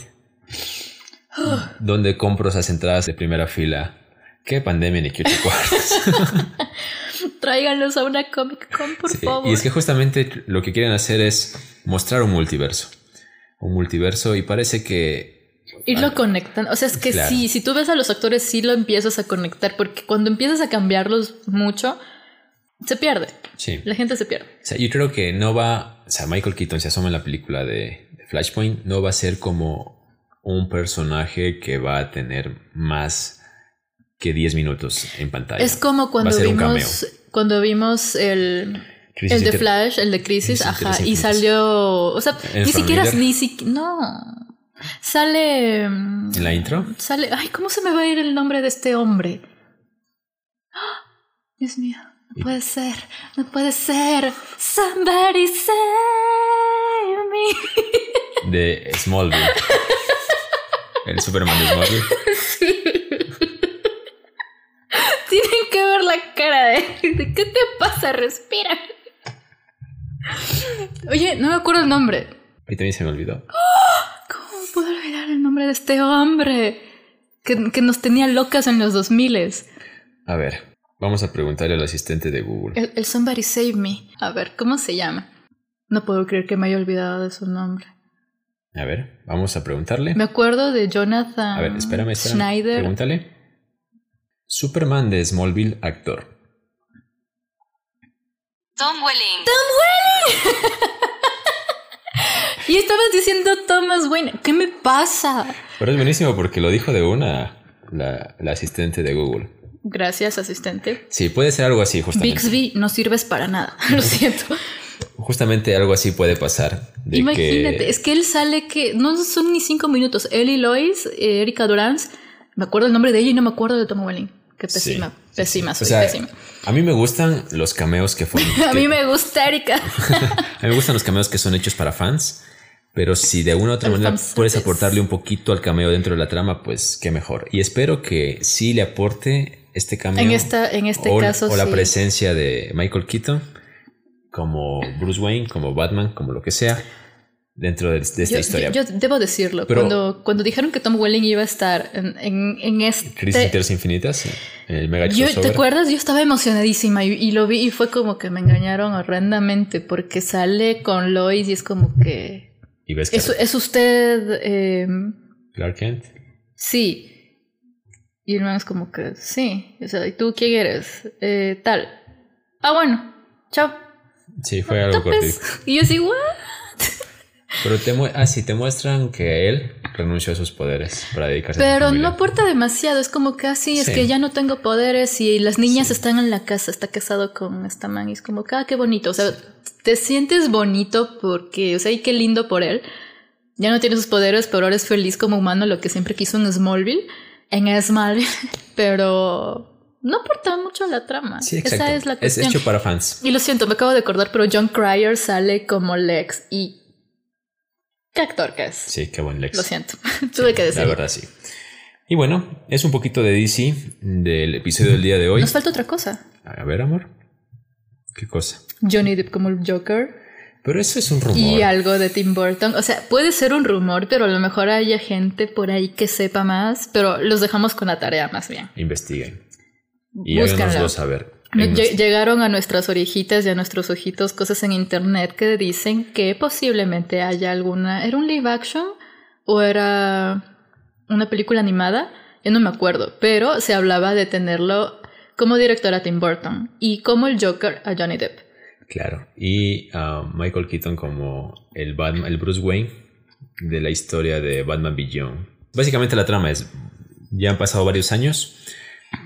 *gasps* donde compro esas entradas de primera fila. ¿Qué pandemia ni qué ocho cuartos? *laughs* Tráiganlos a una Comic Con, por Sí, favor. y es que justamente lo que quieren hacer es mostrar un multiverso. Un multiverso y parece que... Y lo conectan. O sea, es que Claro. sí, si tú ves a los actores, sí lo empiezas a conectar, porque cuando empiezas a cambiarlos mucho, se pierde. Sí. La gente se pierde. O sea, yo creo que no va... O sea, Michael Keaton se asoma en la película de, de Flashpoint, no va a ser como un personaje que va a tener más que 10 minutos en pantalla. Es como cuando vimos, cuando vimos el, Crisis el de Flash, el de Crisis, Crisis ajá, y salió, o sea, ¿En ni siquiera, ni siquiera, no, sale, ¿En la intro? sale, ay, ¿cómo se me va a ir el nombre de este hombre? *gasps* Dios mío, no puede ser, no puede ser, somebody save me. *laughs* De Smallville. *laughs* El Superman de Smallville. Tienen que ver la cara de, de ¿qué te pasa? Respira. *laughs* Oye, no me acuerdo el nombre. Ahí también se me olvidó. ¿Cómo puedo olvidar el nombre de este hombre? Que, que nos tenía locas en los 2000 A ver, vamos a preguntarle al asistente de Google. el, el Somebody Save Me. A ver, ¿cómo se llama? No puedo creer que me haya olvidado de su nombre. A ver, vamos a preguntarle. Me acuerdo de Jonathan A ver, espérame, espérame. Schneider. Pregúntale. Superman de Smallville, actor. Tom Welling. *laughs* Y estabas diciendo Thomas Wayne. ¿Qué me pasa? Pero es buenísimo porque lo dijo de una. la, la asistente de Google. Gracias, asistente. Sí, puede ser algo así, justamente. Bixby no sirves para nada, *laughs* lo siento. Justamente algo así puede pasar. de Imagínate, que- es que él sale que no son ni cinco minutos. Él y Lois, Erika Durance, me acuerdo el nombre de ella y no me acuerdo de Tom Welling. Qué pésima, Sí, sí, pésima, sí. soy O sea, pésima. A mí me gustan los cameos que *laughs* fueron. A que- mí me gusta Erika. *laughs* a mí me gustan los cameos que son hechos para fans. Pero si de una u otra manera puedes aportarle un poquito al cameo dentro de la trama, pues qué mejor. Y espero que sí le aporte este cameo. En esta- en este o, caso, O la sí. presencia de Michael Keaton como Bruce Wayne, como Batman, como lo que sea, dentro de, de esta Yo, historia. yo- yo debo decirlo, Pero- cuando, cuando dijeron que Tom Welling iba a estar en, en, en este... Crisis Internas Infinitas, en el Mega Yo, ¿Te acuerdas? Yo estaba emocionadísima y, y lo vi y fue como que me engañaron horrendamente porque sale con Lois y es como que... Y ves que ¿Es, es usted... eh, Clark Kent. sí. Y el man es como que sí. O sea, ¿y tú quién eres? Eh, tal. Ah, bueno. Chao. Sí, fue algo cortito. Y yo así, ¿what? Pero te, mu- ah, sí, te muestran que él renunció a sus poderes para dedicarse a su Pero no aporta demasiado, es como que así, es Sí. que ya no tengo poderes y las niñas están en la casa, está casado con esta man y es como que, ah, qué bonito, o sea, te sientes bonito porque, o sea, y qué lindo por él. Ya no tiene sus poderes, pero ahora es feliz como humano, lo que siempre quiso en Smallville, en Smallville, *laughs* pero no aporta mucho a la trama. Sí, exacto. Esa es la es cuestión. hecho para fans. Y lo siento, me acabo de acordar, pero John Cryer sale como Lex y... ¿Qué actor que es? Sí, qué buen Lex. Lo siento, *laughs* tuve que La decirlo. verdad, sí. Y bueno, es un poquito de DC del episodio del día de hoy. Nos falta otra cosa. A ver, amor. ¿Qué cosa? Johnny Depp como el Joker Pero eso es un rumor. y algo de Tim Burton. O sea, puede ser un rumor, pero a lo mejor haya gente por ahí que sepa más, pero los dejamos con la tarea más bien. Investiguen. Y háganoslo saber. Llegaron a nuestras orejitas y a nuestros ojitos cosas en internet que dicen que posiblemente haya alguna. ¿Era un live action o era una película animada? Yo no me acuerdo, pero se hablaba de tenerlo como director a Tim Burton y como el Joker a Johnny Depp. Claro. Y a Michael Keaton como el, Batman, el Bruce Wayne de la historia de Batman Beyond. Básicamente la trama es, ya han pasado varios años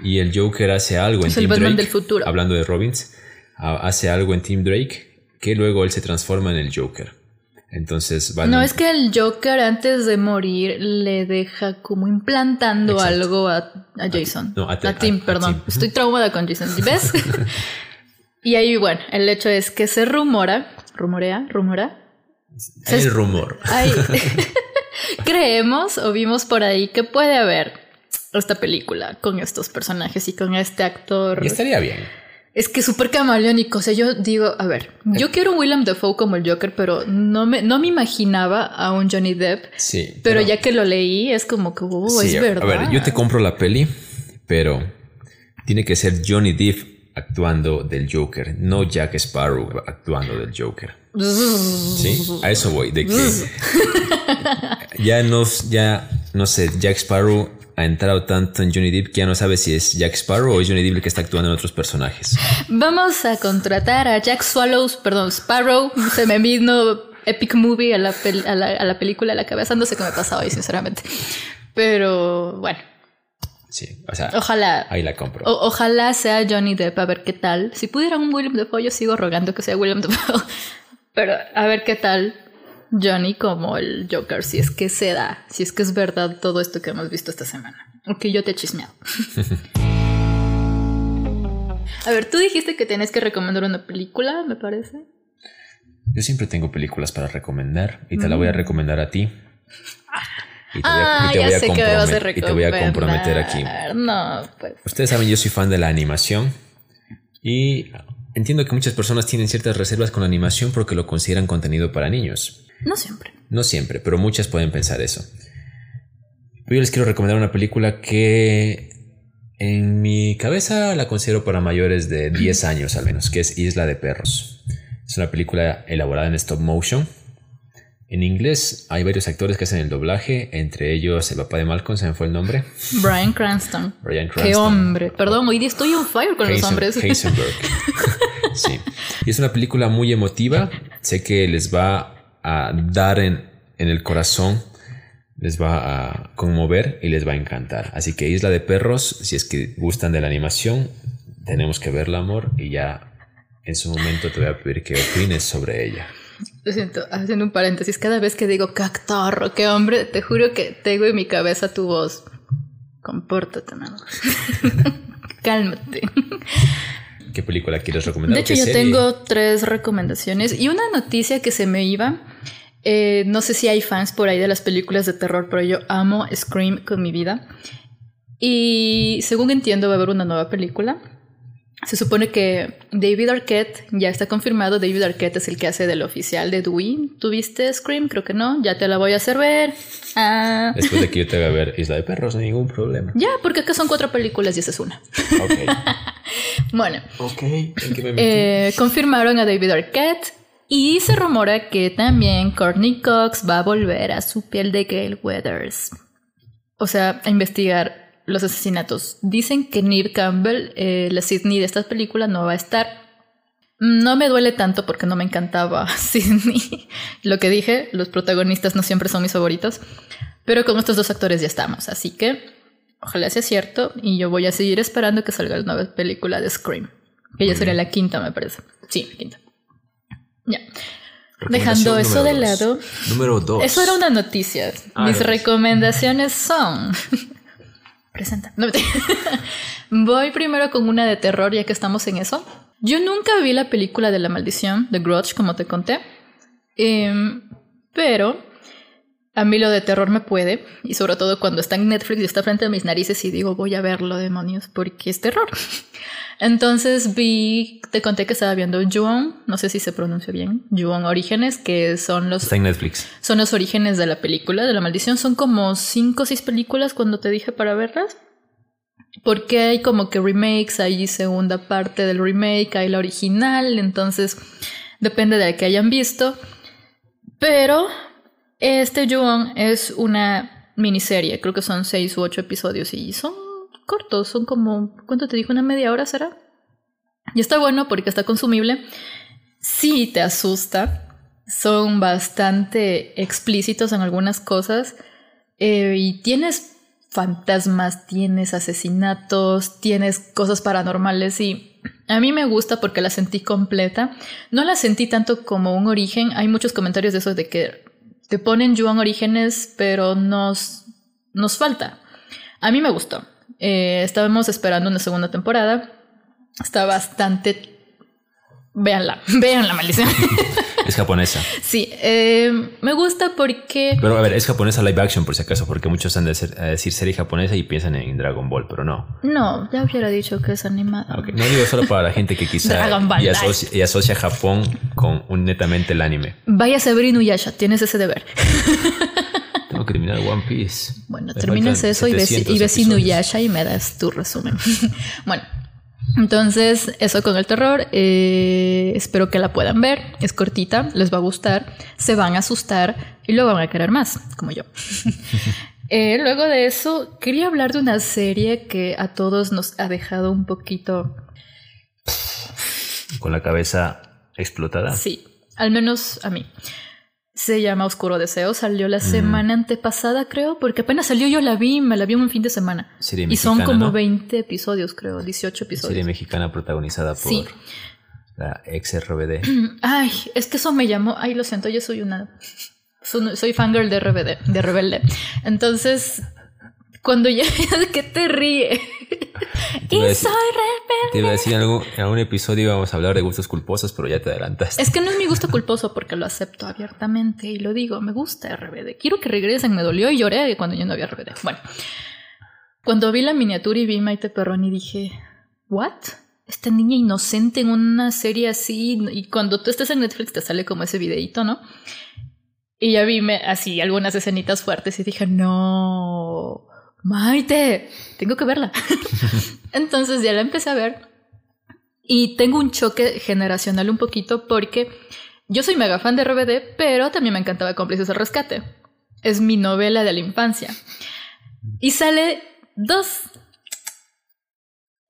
y el Joker hace algo en Es el Team Batman Drake, del futuro. hablando de Robbins, ha- hace algo en Team Drake que luego él se transforma en el Joker. Entonces Batman... No, es que el Joker antes de morir le deja como implantando Exacto. algo a, a Jason. no, a a, Tim, a- a perdón. Estoy traumada con Jason. ¿Ves? *laughs* y ahí, bueno, el hecho es que se rumora, rumorea, rumora. Hay el rumor. *laughs* *laughs* Creemos o vimos por ahí que puede haber esta película con estos personajes y con este actor. Y estaría bien. Es que súper camaleónico. O sea, yo digo, a ver, yo quiero un William Dafoe como el Joker, pero no me, no me imaginaba a un Johnny Depp. Sí. Pero ya que lo leí, es como que, oh, Sí, es verdad. A ver, yo te compro la peli, pero tiene que ser Johnny Depp actuando del Joker, no Jack Sparrow actuando del Joker. Sí, a eso voy, de que *laughs* ya no, ya no sé, Jack Sparrow ha entrado tanto en Johnny Depp que ya no sabe si es Jack Sparrow o es Johnny Depp el que está actuando en otros personajes. Vamos a contratar a Jack Swallows, perdón, Sparrow. Se me vino Epic Movie a la, a la, a la película a la cabeza. No sé qué me pasa hoy, sinceramente. Pero bueno, Sí, o sea, ojalá. ahí la compro. o- ojalá sea Johnny Depp, a ver qué tal. Si pudiera un William Dafoe, yo sigo rogando que sea William Dafoe. *laughs* Pero a ver qué tal Johnny como el Joker, si es que se da, si es que es verdad todo esto que hemos visto esta semana. Ok, yo te he chismeado. *laughs* a ver, tú dijiste que tenías que recomendar una película, me parece. Yo siempre tengo películas para recomendar y te la voy a recomendar a ti. Y te voy a. Ah, y te ya voy a sé que me vas a y te voy a comprometer aquí. No, pues. Ustedes saben, yo soy fan de la animación y entiendo que muchas personas tienen ciertas reservas con la animación porque lo consideran contenido para niños. No siempre. No siempre, pero muchas pueden pensar eso. Pero yo les quiero recomendar una película que en mi cabeza la considero para mayores de 10 años al menos, que es Isla de Perros. Es una película elaborada en stop motion. En inglés hay varios actores que hacen el doblaje, entre ellos el papá de Malcolm, se me fue el nombre, Brian Cranston. Bryan Qué Cranston. hombre. Perdón, hoy día estoy on fire con los hombres. Heisenberg. *laughs* sí. Y es una película muy emotiva. Sé que les va a dar en, en el corazón les va a conmover y les va a encantar. Así que Isla de Perros, si es que gustan de la animación, tenemos que verla, amor, y ya en su momento te voy a pedir que opines sobre ella. Lo siento, haciendo un paréntesis, cada vez que digo cactarro, qué hombre, te juro que tengo en mi cabeza tu voz. Compórtate, nada *laughs* Cálmate. ¿Qué película quieres recomendar? De hecho, yo tengo tres recomendaciones y una noticia que se me iba. Eh, no sé si hay fans por ahí de las películas de terror, pero yo amo Scream con mi vida. Y según entiendo, va a haber una nueva película. Se supone que David Arquette ya está confirmado. David Arquette es el que hace del oficial de Dewey. ¿Tuviste Scream? Creo que no. Ya te la voy a hacer ver. Ah. Después de que yo te haga ver *laughs* Isla de Perros, no hay ningún problema. Ya, porque acá son cuatro películas y esa es una. Ok. *laughs* bueno. Ok. Eh, confirmaron a David Arquette. Y se rumora que también Courtney Cox va a volver a su piel de Gale Weathers. O sea, a investigar los asesinatos. Dicen que Neve Campbell, eh, la Sidney de esta película, no va a estar. No me duele tanto porque no me encantaba *laughs* Sidney. Lo que dije, los protagonistas no siempre son mis favoritos. Pero con estos dos actores ya estamos. Así que ojalá sea cierto. Y yo voy a seguir esperando que salga la nueva película de Scream. Que ya sería la quinta, me parece. Sí, la quinta. Ya. Dejando eso de lado. Número dos. Eso era una noticia. Ah, Mis recomendaciones son. Presenta. *laughs* Voy primero con una de terror, ya que estamos en eso. Yo nunca vi la película de la maldición, The Grudge, como te conté. Em, pero a mí lo de terror me puede, y sobre todo cuando está en Netflix y está frente a mis narices y digo, voy a verlo, demonios, porque es terror. *laughs* Entonces vi, te conté que estaba viendo Juon, no sé si se pronuncia bien, Juon Orígenes, que son los... Está en Netflix. Son los orígenes de la película, de la maldición. Son como cinco o seis películas cuando te dije para verlas. Porque hay como que remakes, hay segunda parte del remake, hay la original, entonces depende de la que hayan visto. Pero este Juon es una miniserie, creo que son seis u ocho episodios y son cortos, son como, ¿cuánto te dijo? ¿Una media hora será? Y está bueno porque está consumible. Sí te asusta, son bastante explícitos en algunas cosas eh, y tienes fantasmas, tienes asesinatos, tienes cosas paranormales y a mí me gusta porque la sentí completa. No la sentí tanto como un origen. Hay muchos comentarios de eso de que te ponen Juan Orígenes, pero nos, nos falta. A mí me gustó. Eh, estábamos esperando una segunda temporada. Está bastante. Véanla, *laughs* vean la maldición. Es japonesa. Sí, eh, me gusta porque. Pero a ver, es japonesa live action por si acaso, porque muchos han de decir serie japonesa y piensan en Dragon Ball, pero no. No, ya hubiera dicho que es animada. No digo solo para la gente que quizá y asocia, y, asocia, Japón con un netamente el anime. Vaya a ver Inuyasha, tienes ese deber. *laughs* Tengo que terminar One Piece. Bueno, terminas eso y ves, y ves Inuyasha y me das tu resumen. *laughs* bueno. Entonces, eso con el terror. Eh, espero que la puedan ver. Es cortita, les va a gustar, se van a asustar y luego van a querer más, como yo. *laughs* Eh, luego de eso, quería hablar de una serie que a todos nos ha dejado un poquito. Con la cabeza explotada. Sí, al menos a mí. Se llama Oscuro Deseo, salió la semana antepasada, creo, porque apenas salió yo la vi, me la vi un fin de semana. y son como 20 episodios, creo, 18 episodios. Serie mexicana protagonizada por la ex RBD. *clears throat* Ay, es que eso me llamó. Ay, lo siento, yo soy una. Soy fangirl de RBD, de Rebelde. Entonces, cuando ya. *laughs* ¿Qué te ríe? *laughs* y soy rebelde. Te iba a decir algo, en algún episodio íbamos a hablar de gustos culposos, pero ya te adelantaste. Es que no es mi gusto culposo porque lo acepto abiertamente y lo digo, me gusta RBD. Quiero que regresen, me dolió y lloré cuando yo no había RBD. Bueno, cuando vi la miniatura y vi Maite Perroni dije, ¿what? Esta niña inocente en una serie así y cuando tú estás en Netflix te sale como ese videito, ¿no? Y ya vi así algunas escenitas fuertes y dije, no, Maite, tengo que verla. *laughs* Entonces ya la empecé a ver y tengo un choque generacional un poquito porque yo soy mega fan de RBD, pero también me encantaba Cómplices al Rescate. Es mi novela de la infancia. Y sale dos.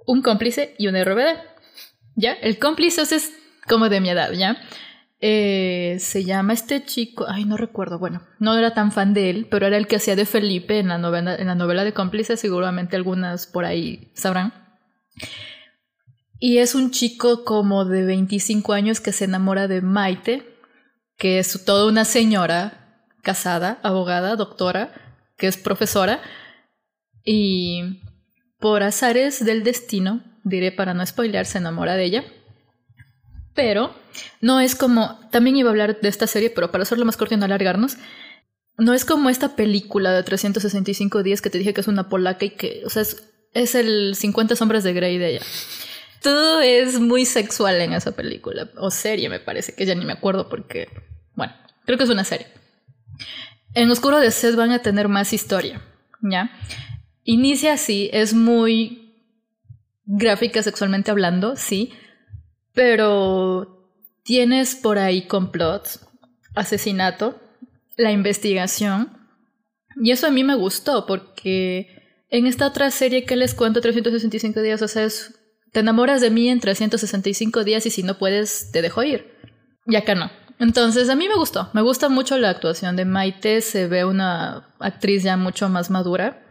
Un cómplice y un RBD. ¿Ya? El cómplice es como de mi edad, ¿ya? Eh, se llama este chico, ay, no recuerdo, bueno, no era tan fan de él, pero era el que hacía de Felipe en la novela, en la novela de cómplices, seguramente algunas por ahí sabrán. Y es un chico como de 25 años que se enamora de Maite, que es toda una señora casada, abogada, doctora, que es profesora, y por azares del destino, diré para no spoilear, se enamora de ella. Pero no es como, también iba a hablar de esta serie, pero para hacerlo más corto y no alargarnos, no es como esta película de 365 días que te dije que es una polaca y que, o sea, es, es el 50 sombras de Grey de ella. Todo es muy sexual en esa película, o serie me parece, que ya ni me acuerdo porque, bueno, creo que es una serie. En Oscuro de Sed van a tener más historia, ¿ya? Inicia así, es muy gráfica sexualmente hablando, sí, pero tienes por ahí complot, asesinato, la investigación. Y eso a mí me gustó porque en esta otra serie que les cuento, 365 días, o sea, te enamoras de mí en 365 días y si no puedes, te dejo ir. Y acá no. Entonces, a mí me gustó. Me gusta mucho la actuación de Maite. Se ve una actriz ya mucho más madura.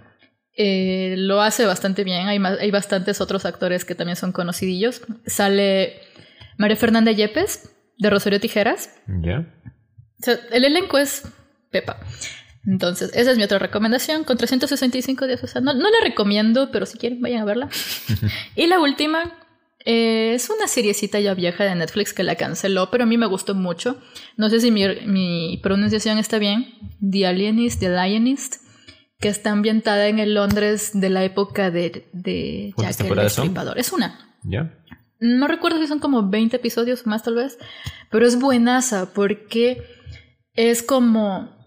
Eh, lo hace bastante bien. Hay, hay bastantes otros actores que también son conocidillos. Sale María Fernanda Yepes, de Rosario Tijeras. Ya. el elenco es Pepa. Entonces, esa es mi otra recomendación, con 365 días. O sea, no, la recomiendo, pero si quieren, vayan a verla. *laughs* y la última eh, es una seriecita ya vieja de Netflix que la canceló, pero a mí me gustó mucho. No sé si mi, mi pronunciación está bien. The Alienist, The Lionist, que está ambientada en el Londres de la época de, de Jack el Destripador. Es una. Ya. No recuerdo si son como 20 episodios más tal vez, pero es buenaza porque es como...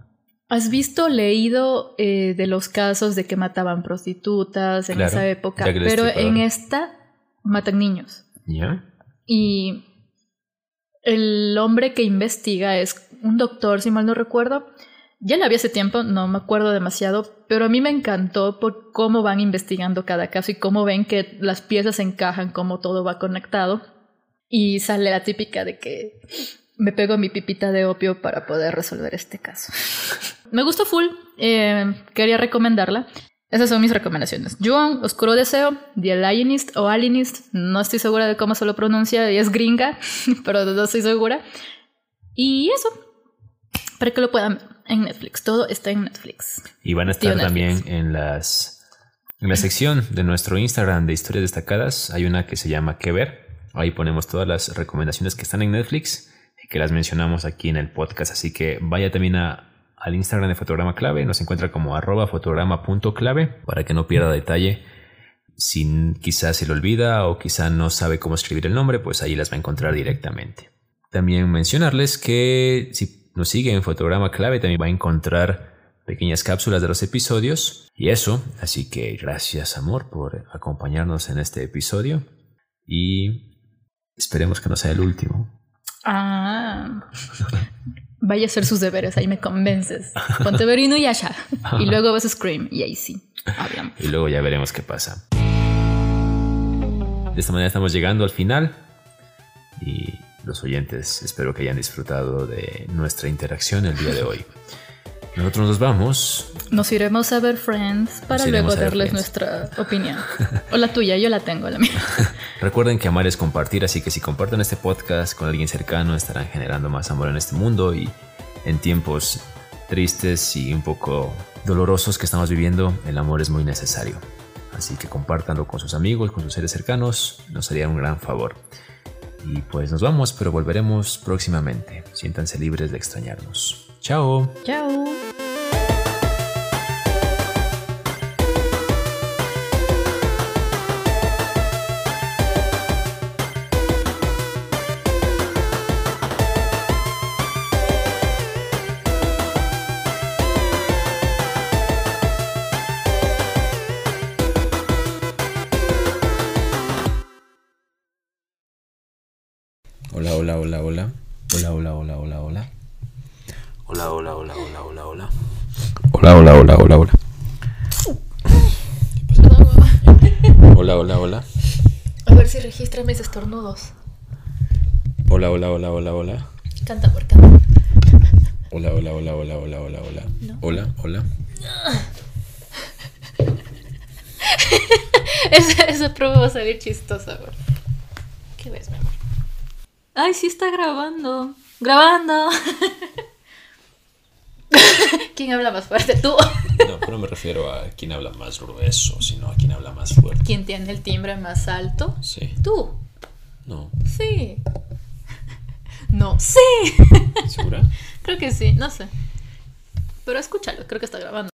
¿Has visto, leído eh, de los casos de que mataban prostitutas en esa época? Pero en esta matan niños. Y el hombre que investiga es un doctor, si mal no recuerdo, ya la vi hace tiempo, no me acuerdo demasiado, pero a mí me encantó por cómo van investigando cada caso y cómo ven que las piezas encajan, cómo todo va conectado. Y sale la típica de que me pego mi pipita de opio para poder resolver este caso. *laughs* me gustó full, eh, quería recomendarla. Esas son mis recomendaciones. Joan, Oscuro Deseo, The Alienist o Alienist, no estoy segura de cómo se lo pronuncia, es gringa, *laughs* pero no estoy segura. Y eso, para que lo puedan ver en Netflix. Todo está en Netflix. Y van a estar también en las en la sección de nuestro Instagram de historias destacadas. Hay una que se llama Que ver. Ahí ponemos todas las recomendaciones que están en Netflix y que las mencionamos aquí en el podcast. Así que vaya también a, al Instagram de Fotograma Clave. Nos encuentra como arroba fotograma.clave para que no pierda detalle. Si quizás se le olvida o quizá no sabe cómo escribir el nombre, pues ahí las va a encontrar directamente. También mencionarles que si nos sigue en Fotograma Clave, también va a encontrar pequeñas cápsulas de los episodios y eso, así que gracias amor por acompañarnos en este episodio y esperemos que no sea el último. Ah. *laughs* Vaya a hacer sus deberes, ahí me convences. Ponte Verino y allá. *laughs* Y luego vas a Scream y ahí sí, hablamos. Y luego ya veremos qué pasa. De esta manera estamos llegando al final y los oyentes. Espero que hayan disfrutado de nuestra interacción el día de hoy. Nosotros nos vamos. Nos iremos a ver Friends para luego darles nuestra opinión. O la tuya, yo la tengo, la mía. *laughs* Recuerden que amar es compartir, así que si comparten este podcast con alguien cercano estarán generando más amor en este mundo y en tiempos tristes y un poco dolorosos que estamos viviendo, el amor es muy necesario. Así que compártanlo con sus amigos, con sus seres cercanos, nos haría un gran favor. Y pues nos vamos, pero volveremos próximamente. Siéntanse libres de extrañarnos. Chao. Chao. Hola, hola, hola, hola, hola. Hola, hola, hola. A ver si registra mis estornudos. Hola, hola, hola, hola, hola. Canta, amor, canta. Hola, hola, hola, hola, hola, hola, hola. Hola, hola. esa, esa prueba va a salir chistosa, güey. ¿Qué ves, mi amor? Ay, sí está grabando. Grabando. *laughs* *laughs* ¿Quién habla más fuerte? Tú. No, pero no me refiero a quién habla más grueso, sino a quién habla más fuerte. ¿Quién tiene el timbre más alto? Sí. Tú. No. Sí. *laughs* No. Sí. ¿Segura? *laughs* Creo que sí, no sé. Pero escúchalo, creo que está grabando.